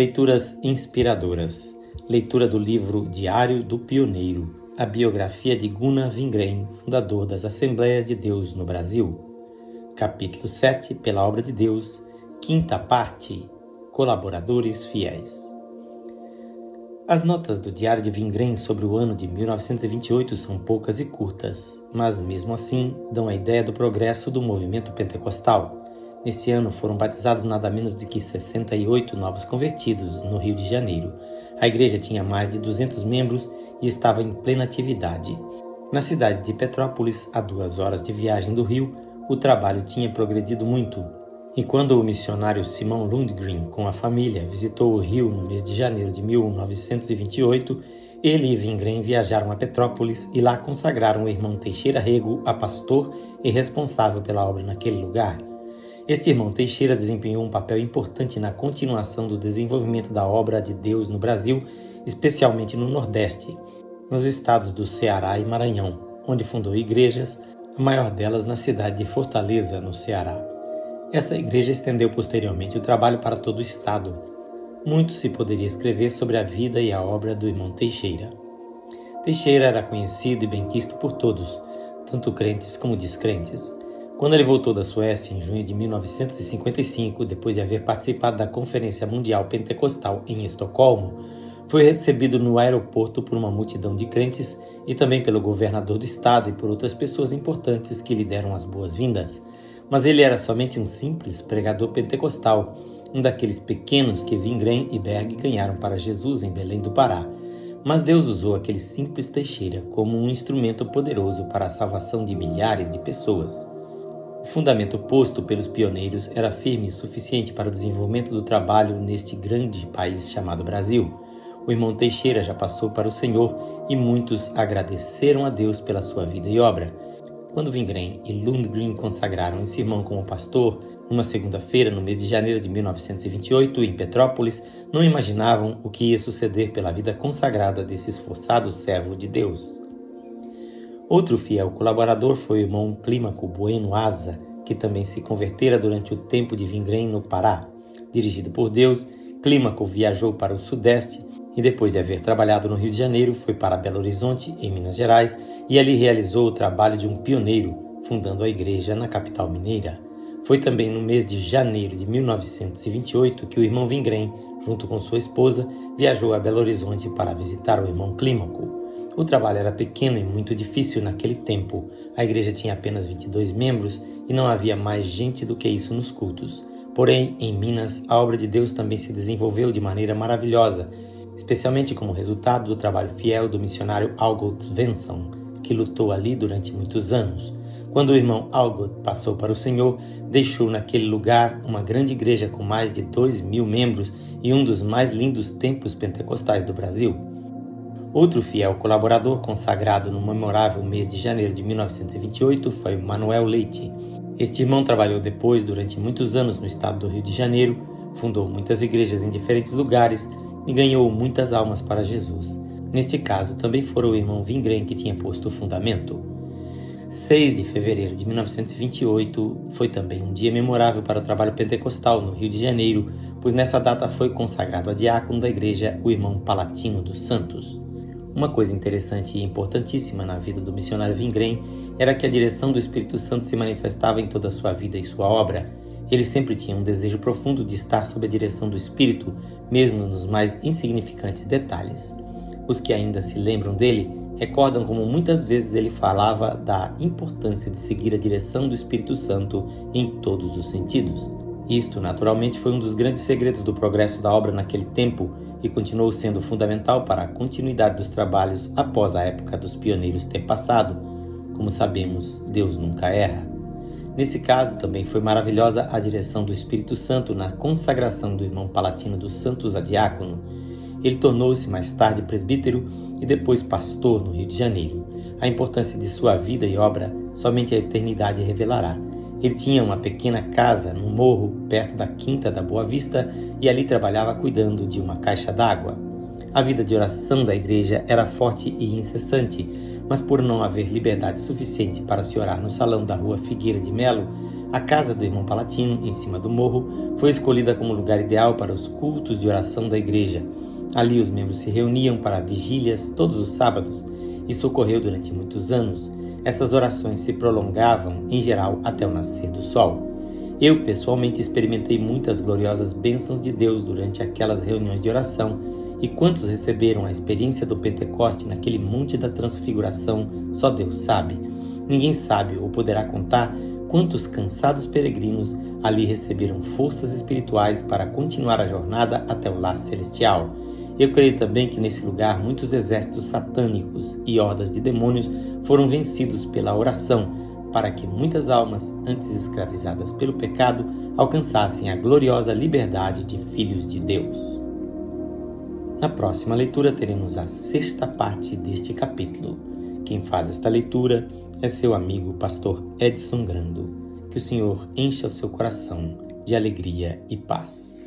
Leituras inspiradoras. Leitura do livro Diário do Pioneiro, a biografia de Gunnar Wingren, fundador das Assembleias de Deus no Brasil. Capítulo 7, pela obra de Deus, quinta parte, colaboradores fiéis. As notas do Diário de Wingren sobre o ano de 1928 são poucas e curtas, mas mesmo assim dão a ideia do progresso do movimento pentecostal Nesse ano foram batizados nada menos do que 68 novos convertidos no Rio de Janeiro. A igreja tinha mais de 200 membros e estava em plena atividade. Na cidade de Petrópolis, a duas horas de viagem do rio, o trabalho tinha progredido muito. E quando o missionário Simão Lundgren, com a família, visitou o rio no mês de janeiro de 1928, ele e Vingren viajaram a Petrópolis e lá consagraram o irmão Teixeira Rego a pastor e responsável pela obra naquele lugar. Este irmão Teixeira desempenhou um papel importante na continuação do desenvolvimento da obra de Deus no Brasil, especialmente no Nordeste, nos estados do Ceará e Maranhão, onde fundou igrejas, a maior delas na cidade de Fortaleza, no Ceará. Essa igreja estendeu posteriormente o trabalho para todo o estado. Muito se poderia escrever sobre a vida e a obra do irmão Teixeira. Teixeira era conhecido e benquisto por todos, tanto crentes como descrentes. Quando ele voltou da Suécia em junho de 1955, depois de haver participado da Conferência Mundial Pentecostal em Estocolmo, foi recebido no aeroporto por uma multidão de crentes e também pelo governador do estado e por outras pessoas importantes que lhe deram as boas-vindas. Mas ele era somente um simples pregador pentecostal, um daqueles pequenos que Vingren e Berg ganharam para Jesus em Belém do Pará. Mas Deus usou aquele simples Teixeira como um instrumento poderoso para a salvação de milhares de pessoas. O fundamento posto pelos pioneiros era firme e suficiente para o desenvolvimento do trabalho neste grande país chamado Brasil. O irmão Teixeira já passou para o Senhor e muitos agradeceram a Deus pela sua vida e obra. Quando Vingren e Lundgren consagraram esse irmão como pastor, numa segunda-feira, no mês de janeiro de 1928, em Petrópolis, não imaginavam o que ia suceder pela vida consagrada desse esforçado servo de Deus. Outro fiel colaborador foi o irmão Clímaco Bueno Asa, que também se convertera durante o tempo de Vingrem no Pará. Dirigido por Deus, Clímaco viajou para o Sudeste e, depois de haver trabalhado no Rio de Janeiro, foi para Belo Horizonte, em Minas Gerais, e ali realizou o trabalho de um pioneiro, fundando a igreja na capital mineira. Foi também no mês de janeiro de 1928 que o irmão Vingrem, junto com sua esposa, viajou a Belo Horizonte para visitar o irmão Clímaco. O trabalho era pequeno e muito difícil naquele tempo. A igreja tinha apenas 22 membros e não havia mais gente do que isso nos cultos. Porém, em Minas, a obra de Deus também se desenvolveu de maneira maravilhosa, especialmente como resultado do trabalho fiel do missionário Algot Svensson, que lutou ali durante muitos anos. Quando o irmão Algot passou para o Senhor, deixou naquele lugar uma grande igreja com mais de dois mil membros e um dos mais lindos templos pentecostais do Brasil. Outro fiel colaborador consagrado no memorável mês de janeiro de 1928 foi Manuel Leite. Este irmão trabalhou depois durante muitos anos no estado do Rio de Janeiro, fundou muitas igrejas em diferentes lugares e ganhou muitas almas para Jesus. Neste caso, também foi o irmão Vingren que tinha posto o fundamento. 6 de fevereiro de 1928 foi também um dia memorável para o trabalho pentecostal no Rio de Janeiro, pois nessa data foi consagrado a diácono da igreja o irmão Palatino dos Santos. Uma coisa interessante e importantíssima na vida do missionário Vingren era que a direção do Espírito Santo se manifestava em toda a sua vida e sua obra. Ele sempre tinha um desejo profundo de estar sob a direção do Espírito, mesmo nos mais insignificantes detalhes. Os que ainda se lembram dele recordam como muitas vezes ele falava da importância de seguir a direção do Espírito Santo em todos os sentidos. Isto, naturalmente, foi um dos grandes segredos do progresso da obra naquele tempo e continuou sendo fundamental para a continuidade dos trabalhos após a época dos pioneiros ter passado. Como sabemos, Deus nunca erra. Nesse caso, também foi maravilhosa a direção do Espírito Santo na consagração do irmão Palatino dos Santos a diácono. Ele tornou-se mais tarde presbítero e depois pastor no Rio de Janeiro. A importância de sua vida e obra somente a eternidade revelará. Ele tinha uma pequena casa no morro, perto da Quinta da Boa Vista, e ali trabalhava cuidando de uma caixa d'água. A vida de oração da igreja era forte e incessante, mas por não haver liberdade suficiente para se orar no salão da rua Figueira de Melo, A casa do irmão Palatino, em cima do morro, foi escolhida como lugar ideal para os cultos de oração da igreja. Ali os membros se reuniam para vigílias todos os sábados. Isso ocorreu durante muitos anos. Essas orações se prolongavam, em geral, até o nascer do sol. Eu, pessoalmente, experimentei muitas gloriosas bênçãos de Deus durante aquelas reuniões de oração, e quantos receberam a experiência do Pentecoste naquele monte da transfiguração, só Deus sabe. Ninguém sabe ou poderá contar quantos cansados peregrinos ali receberam forças espirituais para continuar a jornada até o lar celestial. Eu creio também que nesse lugar muitos exércitos satânicos e hordas de demônios foram vencidos pela oração, para que muitas almas, antes escravizadas pelo pecado, alcançassem a gloriosa liberdade de filhos de Deus. Na próxima leitura teremos a sexta parte deste capítulo. Quem faz esta leitura é seu amigo pastor Edson Grando. Que o Senhor encha o seu coração de alegria e paz.